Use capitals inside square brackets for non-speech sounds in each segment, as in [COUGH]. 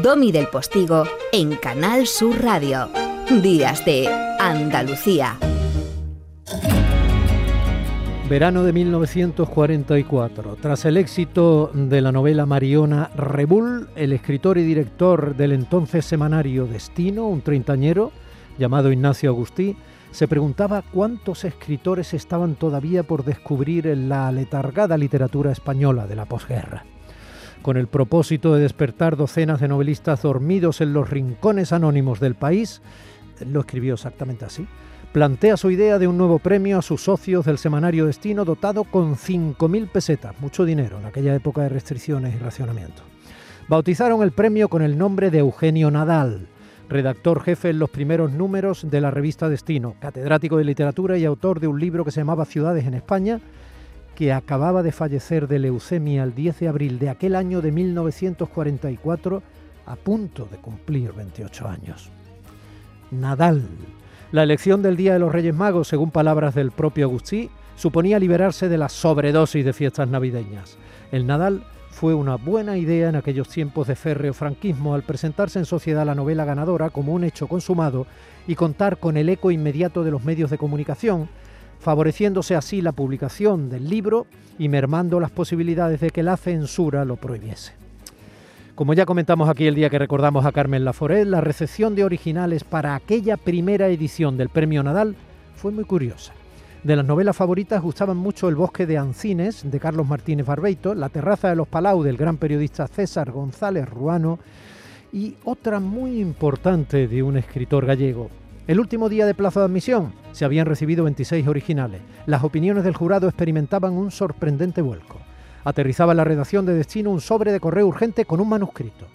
Domi del Postigo en Canal Sur Radio. Días de Andalucía. Verano de 1944. Tras el éxito de la novela Mariona Rebull, el escritor y director del entonces semanario Destino, un treintañero llamado Ignacio Agustí, se preguntaba cuántos escritores estaban todavía por descubrir en la letargada literatura española de la posguerra con el propósito de despertar docenas de novelistas dormidos en los rincones anónimos del país, lo escribió exactamente así, plantea su idea de un nuevo premio a sus socios del semanario Destino dotado con 5.000 pesetas, mucho dinero en aquella época de restricciones y racionamiento. Bautizaron el premio con el nombre de Eugenio Nadal, redactor jefe en los primeros números de la revista Destino, catedrático de literatura y autor de un libro que se llamaba Ciudades en España, que acababa de fallecer de leucemia el 10 de abril de aquel año de 1944, a punto de cumplir 28 años. Nadal. La elección del Día de los Reyes Magos, según palabras del propio Agustí, suponía liberarse de la sobredosis de fiestas navideñas. El Nadal fue una buena idea en aquellos tiempos de férreo franquismo al presentarse en sociedad la novela ganadora como un hecho consumado y contar con el eco inmediato de los medios de comunicación, favoreciéndose así la publicación del libro y mermando las posibilidades de que la censura lo prohibiese. Como ya comentamos aquí el día que recordamos a Carmen Laforet, la recepción de originales para aquella primera edición del Premio Nadal fue muy curiosa. De las novelas favoritas gustaban mucho El bosque de Ancines, de Carlos Martínez Barbeito, La terraza de los Palau, del gran periodista César González Ruano, y otra muy importante de un escritor gallego, el último día de plazo de admisión se habían recibido 26 originales. Las opiniones del jurado experimentaban un sorprendente vuelco. Aterrizaba en la redacción de Destino un sobre de correo urgente con un manuscrito.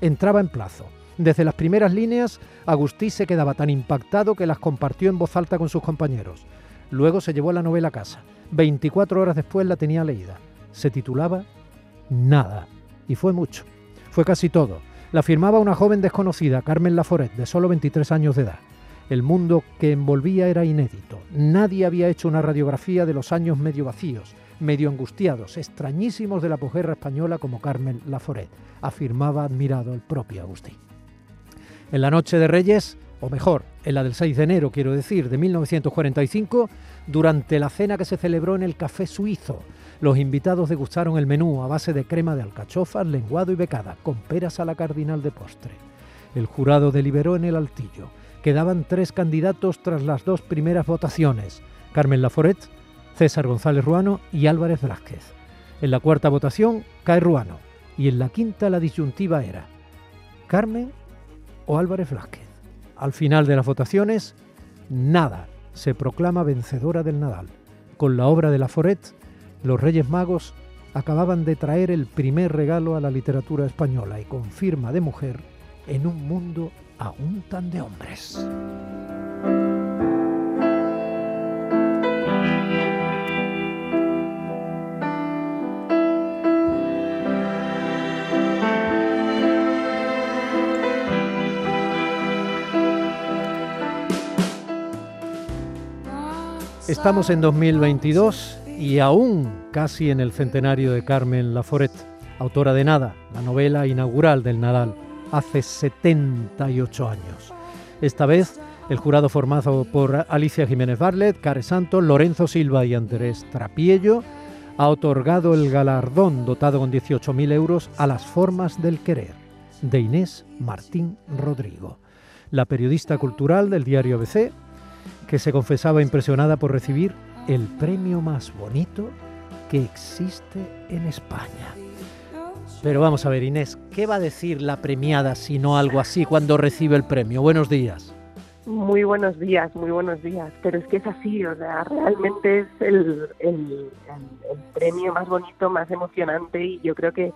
Entraba en plazo. Desde las primeras líneas, Agustí se quedaba tan impactado que las compartió en voz alta con sus compañeros. Luego se llevó la novela a casa. 24 horas después la tenía leída. Se titulaba Nada. Y fue mucho. Fue casi todo. La firmaba una joven desconocida, Carmen Laforet, de solo 23 años de edad. El mundo que envolvía era inédito. Nadie había hecho una radiografía de los años medio vacíos, medio angustiados, extrañísimos de la posguerra española como Carmen Laforet, afirmaba admirado el propio Agustín. En la noche de Reyes, o mejor, en la del 6 de enero, quiero decir, de 1945, durante la cena que se celebró en el Café Suizo, los invitados degustaron el menú a base de crema de alcachofas, lenguado y becada, con peras a la cardinal de postre. El jurado deliberó en el altillo Quedaban tres candidatos tras las dos primeras votaciones, Carmen Laforet, César González Ruano y Álvarez Velázquez. En la cuarta votación cae Ruano y en la quinta la disyuntiva era Carmen o Álvarez Velázquez. Al final de las votaciones, nada se proclama vencedora del Nadal. Con la obra de Laforet, los Reyes Magos acababan de traer el primer regalo a la literatura española y con firma de mujer en un mundo aún tan de hombres. Estamos en 2022 y aún casi en el centenario de Carmen Laforet, autora de Nada, la novela inaugural del Nadal hace 78 años. Esta vez, el jurado formado por Alicia Jiménez Barlet, Care Santos, Lorenzo Silva y Andrés Trapiello ha otorgado el galardón dotado con 18.000 euros a las formas del querer de Inés Martín Rodrigo, la periodista cultural del diario ABC, que se confesaba impresionada por recibir el premio más bonito que existe en España. Pero vamos a ver, Inés, ¿qué va a decir la premiada si no algo así cuando recibe el premio? Buenos días. Muy buenos días, muy buenos días. Pero es que es así, o sea, realmente es el, el, premio más bonito, más emocionante y yo creo que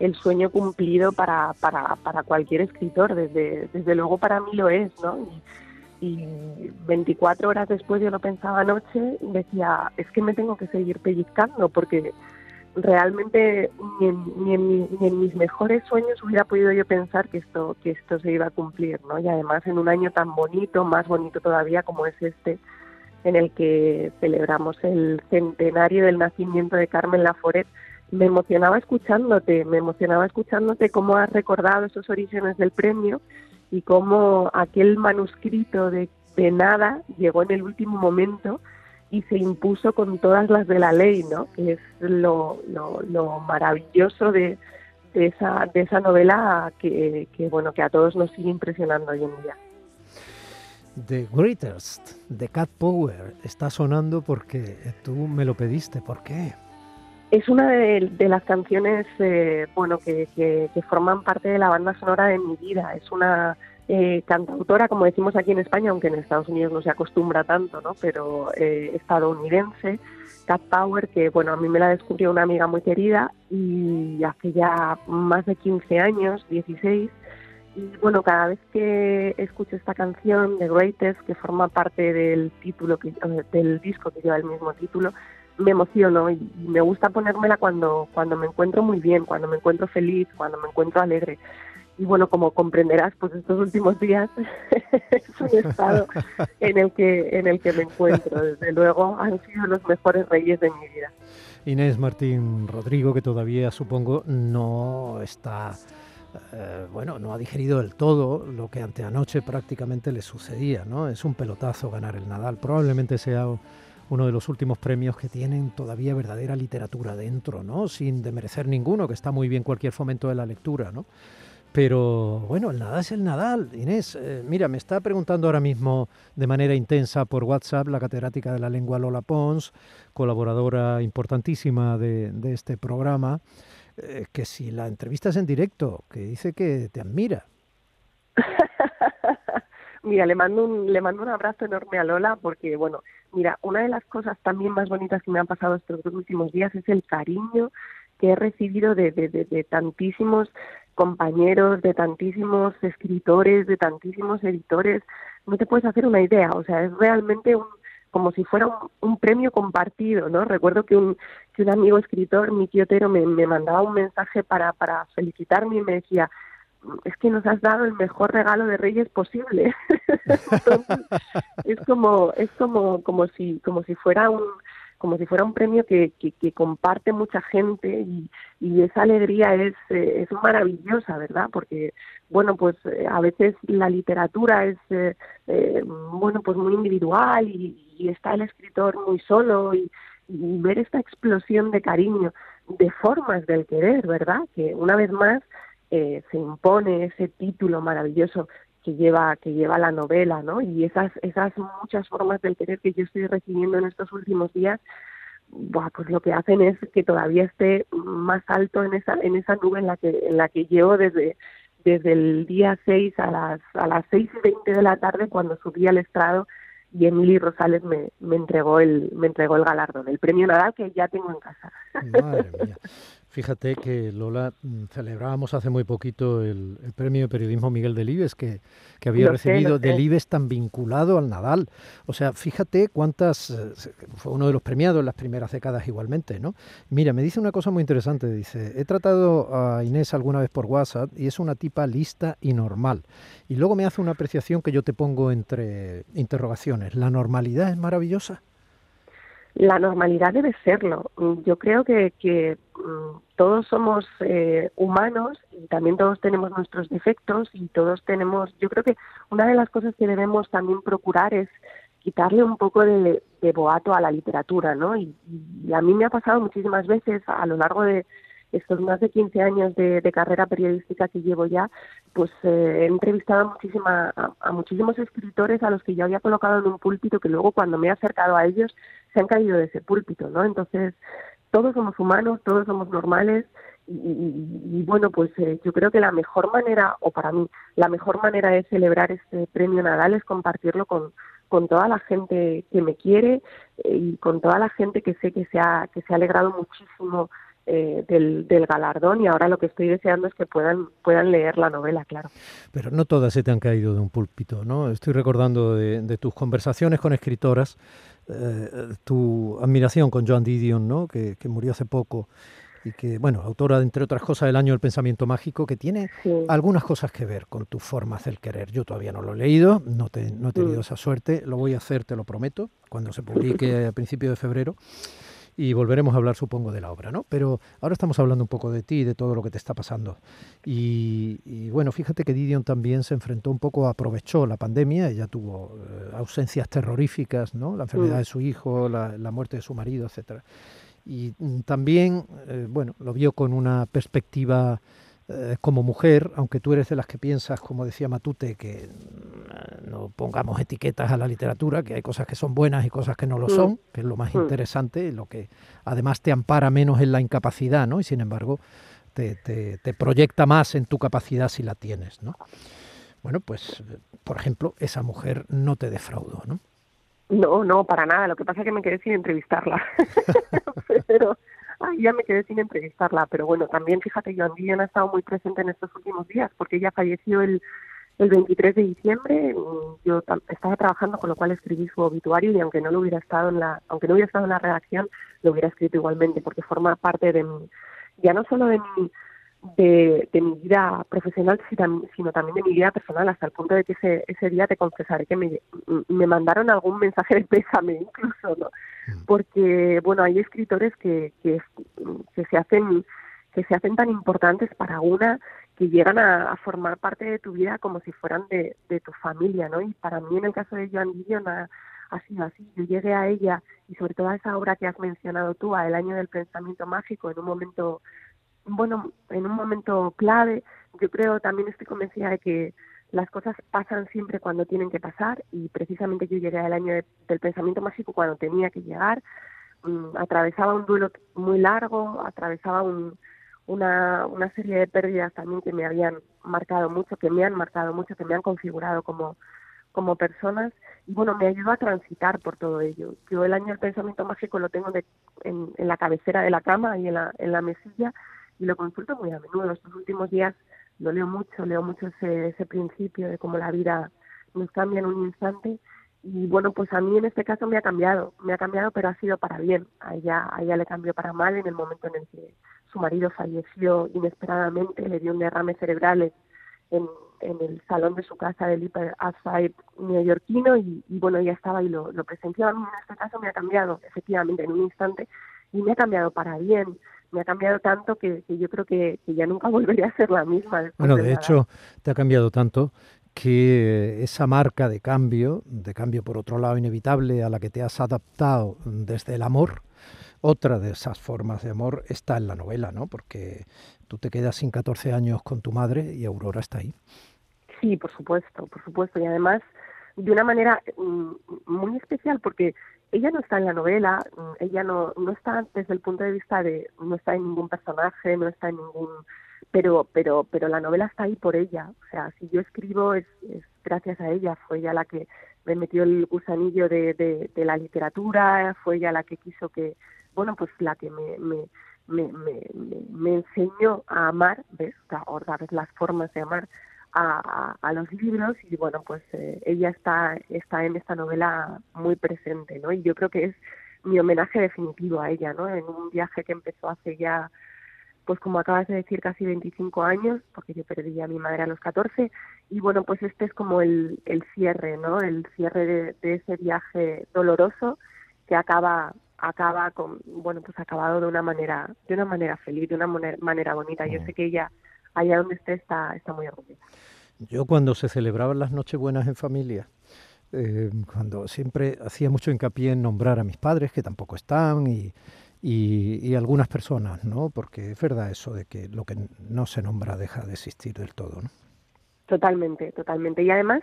el sueño cumplido para, para, para cualquier escritor, desde, desde luego para mí lo es, ¿no? Y, y 24 horas después yo lo pensaba anoche decía, es que me tengo que seguir pellizcando porque realmente ni en, mis mejores sueños hubiera podido yo pensar que esto que esto se iba a cumplir, ¿no? Y además en un año tan bonito, más bonito todavía como es este, en el que celebramos el centenario del nacimiento de Carmen Laforet me emocionaba escuchándote, me emocionaba escuchándote cómo has recordado esos orígenes del premio y cómo aquel manuscrito de, de nada llegó en el último momento y se impuso con todas las de la ley, ¿no? Que es lo, lo, maravilloso de, de, esa, de esa novela que, que, bueno, que a todos nos sigue impresionando hoy en día. The Greatest de Cat Power está sonando porque tú me lo pediste. ¿Por qué? Es una de, las canciones eh, bueno, que, que, forman parte de la banda sonora de mi vida. Es una eh, cantautora, como decimos aquí en España, aunque en Estados Unidos no se acostumbra tanto, ¿no? pero eh, estadounidense, Cat Power, que bueno, a mí me la descubrió una amiga muy querida y hace ya más de 15 años, 16, y bueno, cada vez que escucho esta canción, The Greatest, que forma parte del título, del disco que lleva el mismo título, me emociono y, me gusta ponérmela cuando, cuando me encuentro muy bien, cuando me encuentro feliz, cuando me encuentro alegre. Y bueno, como comprenderás, pues estos últimos días [LAUGHS] es un estado en el que en el que me encuentro. Desde luego han sido los mejores reyes de mi vida. Inés Martín Rodrigo, que todavía supongo no está eh, bueno, no ha digerido del todo lo que anteanoche prácticamente le sucedía, ¿no? Es un pelotazo ganar el Nadal. Probablemente sea uno de los últimos premios que tienen todavía verdadera literatura dentro, ¿no? Sin demerecer ninguno, que está muy bien cualquier fomento de la lectura, ¿no? Pero bueno, el Nadal es el Nadal. Inés, eh, mira, me está preguntando ahora mismo de manera intensa por WhatsApp la catedrática de la lengua Lola Pons, colaboradora importantísima de, de este programa, eh, que si la entrevistas en directo, que dice que te admira. [LAUGHS] mira, le mando un le mando un abrazo enorme a Lola porque bueno, mira, una de las cosas también más bonitas que me han pasado estos dos últimos días es el cariño que he recibido de, de, de tantísimos compañeros, de tantísimos escritores, de tantísimos editores. No te puedes hacer una idea, o sea, es realmente un como si fuera un, premio compartido, ¿no? Recuerdo que un, que un amigo escritor, mi tío Tero, me, me mandaba un mensaje para, para felicitarme y me decía, es que nos has dado el mejor regalo de Reyes posible. [LAUGHS] es como, es como, como si, como si fuera un, como si fuera un premio que, comparte mucha gente y, esa alegría es, eh, es maravillosa, ¿verdad? Porque, bueno, pues eh, a veces la literatura es, eh, bueno, pues muy individual y, está el escritor muy solo y, ver esta explosión de cariño, de formas del querer, ¿verdad? Que una vez más se impone ese título maravilloso que lleva que lleva la novela, ¿no? Y esas esas muchas formas del querer que yo estoy recibiendo en estos últimos días, pues lo que hacen es que todavía esté más alto en esa en esa nube en la que en la que llevo desde desde el día 6 a las a las seis y veinte de la tarde cuando subí al estrado y Emily Rosales me, me entregó el me entregó el galardón, el premio Nadal que ya tengo en casa. Madre mía. Fíjate que Lola mm, celebrábamos hace muy poquito el, premio de periodismo Miguel Delibes que, que había recibido Delibes tan vinculado al Nadal. O sea, fíjate cuántas eh, fue uno de los premiados en las primeras décadas igualmente, ¿no? Mira, me dice una cosa muy interesante, dice, he tratado a Inés alguna vez por WhatsApp y es una tipa lista y normal. Y luego me hace una apreciación que yo te pongo entre interrogaciones. ¿La normalidad es maravillosa? La normalidad debe serlo. Yo creo que, que mm, todos somos eh, humanos y también todos tenemos nuestros defectos y todos tenemos, yo creo que una de las cosas que debemos también procurar es quitarle un poco de, boato a la literatura, ¿no? Y, a mí me ha pasado muchísimas veces a lo largo de estos más de 15 años de, carrera periodística que llevo ya, pues eh, he entrevistado a, muchísima, a, muchísimos escritores a los que yo había colocado en un púlpito que luego cuando me he acercado a ellos se han caído de ese púlpito, ¿no? Entonces, todos somos humanos, todos somos normales y, bueno, pues eh, yo creo que la mejor manera, o para mí, la mejor manera de celebrar este premio Nadal es compartirlo con, con toda la gente que me quiere eh, y con toda la gente que sé que se ha, que se ha alegrado muchísimo eh, del, del, galardón y ahora lo que estoy deseando es que puedan, puedan leer la novela, claro. Pero no todas se te han caído de un púlpito, ¿no? Estoy recordando de, de tus conversaciones con escritoras eh, tu admiración con Joan Didion, ¿no? Que, murió hace poco y que, bueno, autora, entre otras cosas, del año del pensamiento mágico, que tiene algunas cosas que ver con tu forma de querer. Yo todavía no lo he leído, no, te, no he tenido mm. esa suerte, lo voy a hacer, te lo prometo, cuando se publique [LAUGHS] a principios de febrero. Y volveremos a hablar, supongo, de la obra, ¿no? Pero ahora estamos hablando un poco de ti y de todo lo que te está pasando. Y, bueno, fíjate que Didion también se enfrentó un poco, aprovechó la pandemia, ella tuvo eh, ausencias terroríficas, ¿no? La enfermedad mm. de su hijo, la, muerte de su marido, etcétera. Y mm, también, eh, bueno, lo vio con una perspectiva eh, como mujer, aunque tú eres de las que piensas, como decía Matute, que mm, no pongamos etiquetas a la literatura, que hay cosas que son buenas y cosas que no lo mm. son, que es lo más mm. interesante y lo que además te ampara menos en la incapacidad, ¿no? Y sin embargo te, te, proyecta más en tu capacidad si la tienes, ¿no? Bueno, pues, por ejemplo, esa mujer no te defraudó, ¿no? No, no, para nada. Lo que pasa es que me quedé sin entrevistarla. [LAUGHS] [LAUGHS] Pero Ay, ya me quedé sin entrevistarla, pero bueno, también fíjate, Joan Guillén ha estado muy presente en estos últimos días, porque ella falleció el, el 23 de diciembre. Yo estaba trabajando, con lo cual escribí su obituario y aunque no lo hubiera estado en la, aunque no hubiera estado en la redacción, lo hubiera escrito igualmente, porque forma parte de mi, ya no solo de mi de, de, mi vida profesional, sino también de mi vida personal, hasta el punto de que ese, ese día te confesaré que me, me mandaron algún mensaje de pésame incluso, ¿no? Mm. Porque, bueno, hay escritores que, que, se hacen que se hacen tan importantes para una que llegan a, formar parte de tu vida como si fueran de, de, tu familia, ¿no? Y para mí, en el caso de Joan Didion, ha, ha, sido así. Yo llegué a ella y sobre todo a esa obra que has mencionado tú, a El año del pensamiento mágico, en un momento bueno, en un momento clave. Yo creo, también estoy convencida de que las cosas pasan siempre cuando tienen que pasar y precisamente yo llegué al año del pensamiento mágico cuando tenía que llegar. Mm, atravesaba un duelo muy largo, atravesaba un, una, una serie de pérdidas también que me habían marcado mucho, que me han marcado mucho, que me han configurado como, como personas y bueno, me ayudó a transitar por todo ello. Yo el año del pensamiento mágico lo tengo en, en, la cabecera de la cama y en la, en la mesilla y lo consulto muy a menudo. Estos últimos días lo leo mucho, leo mucho ese, ese principio de cómo la vida nos cambia en un instante. Y bueno, pues a mí en este caso me ha cambiado, me ha cambiado, pero ha sido para bien. A ella, a ella le cambió para mal en el momento en el que su marido falleció inesperadamente, le dio un derrame cerebral en, en el salón de su casa del Hyper Outside neoyorquino y, y, bueno, ella estaba y lo, lo presenció. A mí en este caso me ha cambiado, efectivamente, en un instante, y me ha cambiado para bien me ha cambiado tanto que, yo creo que, ya nunca [LAUGHS] volvería a ser la misma. Bueno, de, hecho, te ha cambiado tanto que esa marca de cambio, de cambio por otro lado inevitable a la que te has adaptado desde el amor, otra de esas formas de amor está en la novela, ¿no? Porque tú te quedas sin 14 años con tu madre y Aurora está ahí. Sí, por supuesto, por supuesto. Y además de una manera mm, muy especial porque ella no está en la novela, mm, ella no, no está desde el punto de vista de, no está en ningún personaje, no está en ningún, pero, pero, pero la novela está ahí por ella, o sea, si yo escribo es, es gracias a ella, fue ella la que me metió el gusanillo de, de, de la literatura, fue ella la que quiso que, bueno, pues la que me, me, me, me, me enseñó a amar, ¿ves? Ahora ves las formas de amar, a, a, los libros y bueno pues eh, ella está está en esta novela muy presente no y yo creo que es mi homenaje definitivo a ella no en un viaje que empezó hace ya pues como acabas de decir casi 25 años porque yo perdí a mi madre a los 14 y bueno pues este es como el, el cierre no el cierre de, de ese viaje doloroso que acaba acaba con bueno pues acabado de una manera de una manera feliz de una manera bonita. Yo mm. sé que ella allá donde esté está, está muy orgullosa. Yo cuando se celebraban las Nochebuenas en familia, eh, cuando siempre hacía mucho hincapié en nombrar a mis padres, que tampoco están, y, y, algunas personas, ¿no? Porque es verdad eso de que lo que no se nombra deja de existir del todo, ¿no? Totalmente, totalmente. Y además,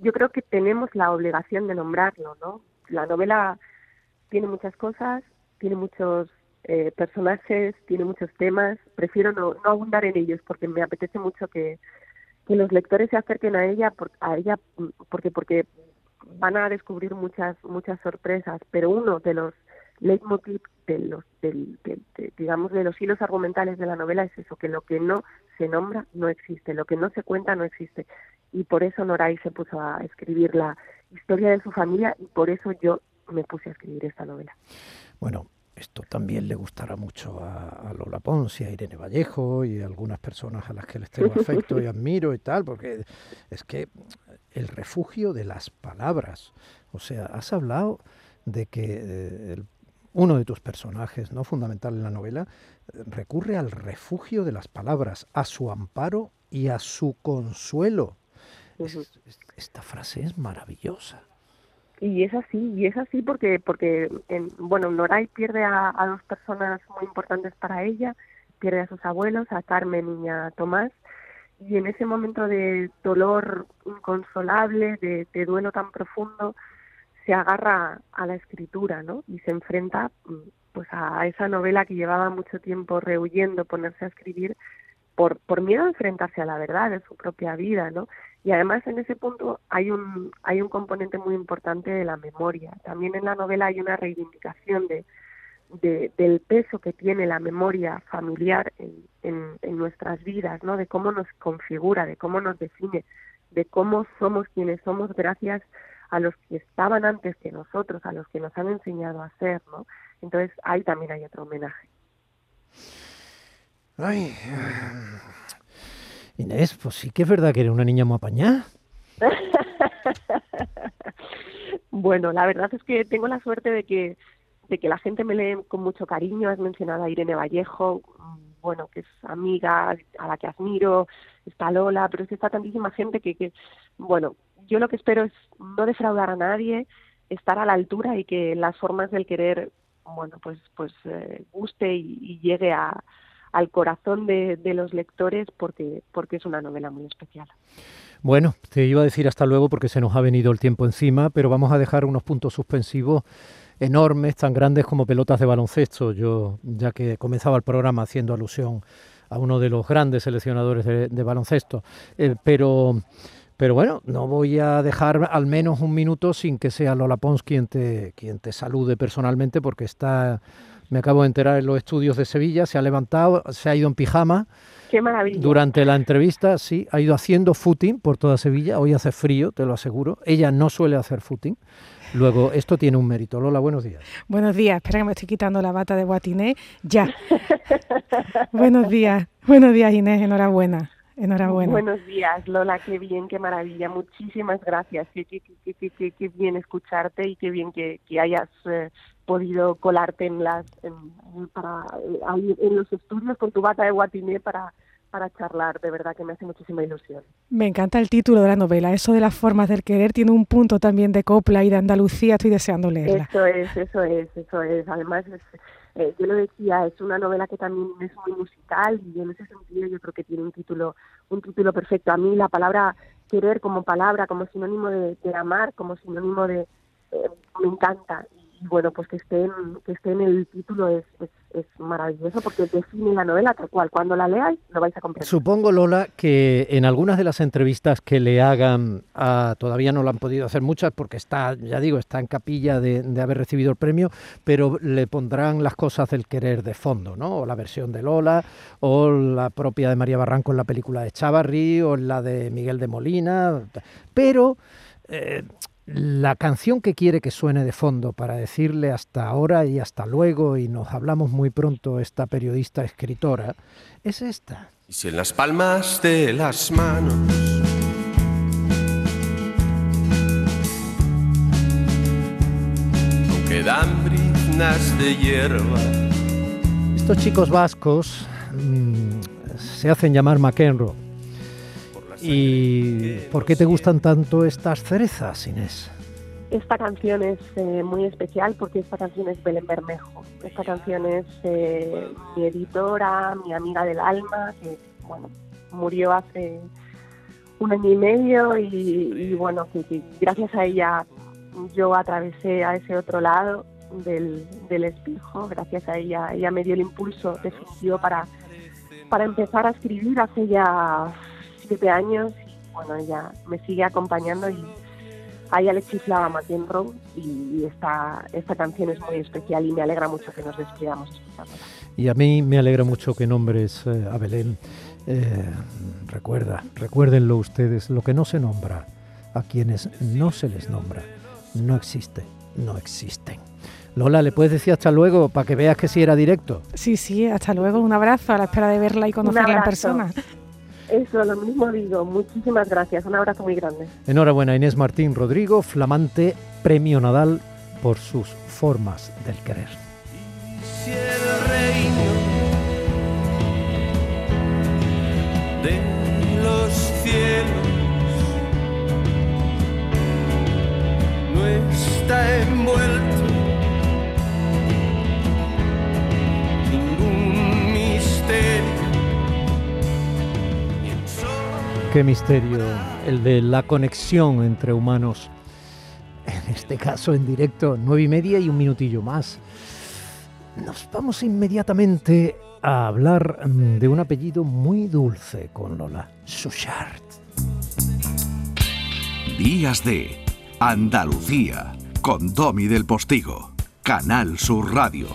yo creo que tenemos la obligación de nombrarlo, ¿no? La novela tiene muchas cosas, tiene muchos eh, personajes, tiene muchos temas, prefiero no, no abundar en ellos porque me apetece mucho que, que los lectores se acerquen a ella, por, a ella porque, porque van a descubrir muchas, muchas sorpresas, pero uno de los leitmotiv de los, del, digamos, de los hilos argumentales de la novela es eso, que lo que no se nombra no existe, lo que no se cuenta no existe. Y por eso Noray se puso a escribir la historia de su familia y por eso yo me puse a escribir esta novela. Bueno, esto también le gustará mucho a, Lola Ponce, a Irene Vallejo y a algunas personas a las que les tengo [LAUGHS] afecto y admiro y tal, porque es que el refugio de las palabras, o sea, has hablado de que eh, uno de tus personajes, ¿no? Fundamental en la novela, recurre al refugio de las palabras, a su amparo y a su consuelo. esta frase es maravillosa. Y es así, y es así porque, porque en, bueno, Noray pierde a, dos personas muy importantes para ella, pierde a sus abuelos, a Carmen y a Tomás, y en ese momento de dolor inconsolable, de, de duelo tan profundo, se agarra a la escritura, ¿no? Y se enfrenta pues a esa novela que llevaba mucho tiempo rehuyendo ponerse a escribir por, por miedo a enfrentarse a la verdad de su propia vida, ¿no? Y además en ese punto hay un, hay un componente muy importante de la memoria. También en la novela hay una reivindicación de, del peso que tiene la memoria familiar en, en, nuestras vidas, ¿no? De cómo nos configura, de cómo nos define, de cómo somos quienes somos gracias a los que estaban antes que nosotros, a los que nos han enseñado a ser, ¿no? Entonces ahí también hay otro homenaje. Ay, Inés, pues sí que es verdad que eres una niña muy apañada. [LAUGHS] bueno, la verdad es que tengo la suerte de que de que la gente me lee con mucho cariño. Has mencionado a Irene Vallejo, bueno, que es amiga a la que admiro, está Lola, pero es que está tantísima gente que, que, bueno, yo lo que espero es no defraudar a nadie, estar a la altura y que las formas del querer, bueno, pues, pues eh, guste y llegue a, al corazón de, los lectores porque, porque es una novela muy especial. Bueno, te iba a decir hasta luego porque se nos ha venido el tiempo encima, pero vamos a dejar unos puntos suspensivos enormes, tan grandes como pelotas de baloncesto. Yo, ya que comenzaba el programa haciendo alusión a uno de los grandes seleccionadores de, baloncesto, eh, pero, pero bueno, no voy a dejar al menos un minuto sin que sea Lola Pons quien te, quien te salude personalmente, porque está me acabo de enterar en los estudios de Sevilla, se ha levantado, se ha ido en pijama. Qué maravilla. Durante la entrevista, sí, ha ido haciendo footing por toda Sevilla. Hoy hace frío, te lo aseguro. Ella no suele hacer footing. Luego, esto tiene un mérito. Lola, buenos días. Buenos días. Espera que me estoy quitando la bata de guatiné. Ya. [LAUGHS] buenos días. Buenos días, Inés. Enhorabuena. Enhorabuena. Buenos días, Lola. Qué bien, qué maravilla. Muchísimas gracias. Qué, qué, qué, qué bien escucharte y qué bien que, hayas eh, podido colarte en las en, para, en los estudios con tu bata de guatiné para para charlar, de verdad que me hace muchísima ilusión. Me encanta el título de la novela, eso de las formas del querer tiene un punto también de copla y de Andalucía, estoy deseando leerla. Eso es, eso es, eso es. Además, eh, yo lo decía, es una novela que también es muy musical y en ese sentido yo creo que tiene un título, un título perfecto. A mí la palabra querer como palabra, como sinónimo de, amar, como sinónimo de, eh, me encanta bueno, pues que esté en, que esté en el título es, maravilloso porque define la novela tal cual. Cuando la leáis lo vais a comprender. Supongo, Lola, que en algunas de las entrevistas que le hagan, todavía no lo han podido hacer muchas porque está, ya digo, está en capilla de, de, haber recibido el premio, pero le pondrán las cosas del querer de fondo, ¿no? O la versión de Lola, o la propia de María Barranco en la película de Chavarri, o la de Miguel de Molina, pero... Eh, la canción que quiere que suene de fondo para decirle hasta ahora y hasta luego y nos hablamos muy pronto esta periodista escritora es esta. Y si en las palmas de las manos quedan briznas de hierba. Estos chicos vascos mm, se hacen llamar McEnroe ¿Y por qué te gustan tanto estas cerezas, Inés? Esta canción es eh, muy especial porque esta canción es Belén Bermejo. Esta canción es eh, mi editora, mi amiga del alma, que bueno, murió hace un año y medio y, bueno, que, gracias a ella yo atravesé a ese otro lado del, del espejo, gracias a ella, ella me dio el impulso definitivo para, para empezar a escribir hace siete años y bueno, ella me sigue acompañando y a ella le chiflaba McEnroe y esta, esta canción es muy especial y me alegra mucho que nos despidamos escuchándola. Y a mí me alegra mucho que nombres eh, a Belén. Eh, recuerda, recuérdenlo ustedes, lo que no se nombra, a quienes no se les nombra, no existe, no existen. Lola, ¿le puedes decir hasta luego para que veas que sí era directo? Sí, sí, hasta luego, un abrazo a la espera de verla y conocerla en persona. Eso, lo mismo digo. Muchísimas gracias. Un abrazo muy grande. Enhorabuena, Inés Martín Rodrigo, flamante premio Nadal por sus formas del querer. Si el reino de los cielos no está envuelto Qué misterio el de la conexión entre humanos. En este caso en directo, nueve y media y un minutillo más. Nos vamos inmediatamente a hablar mm, de un apellido muy dulce con Lola. Suchard. Días de Andalucía con Domi del Postigo, Canal Sur Radio.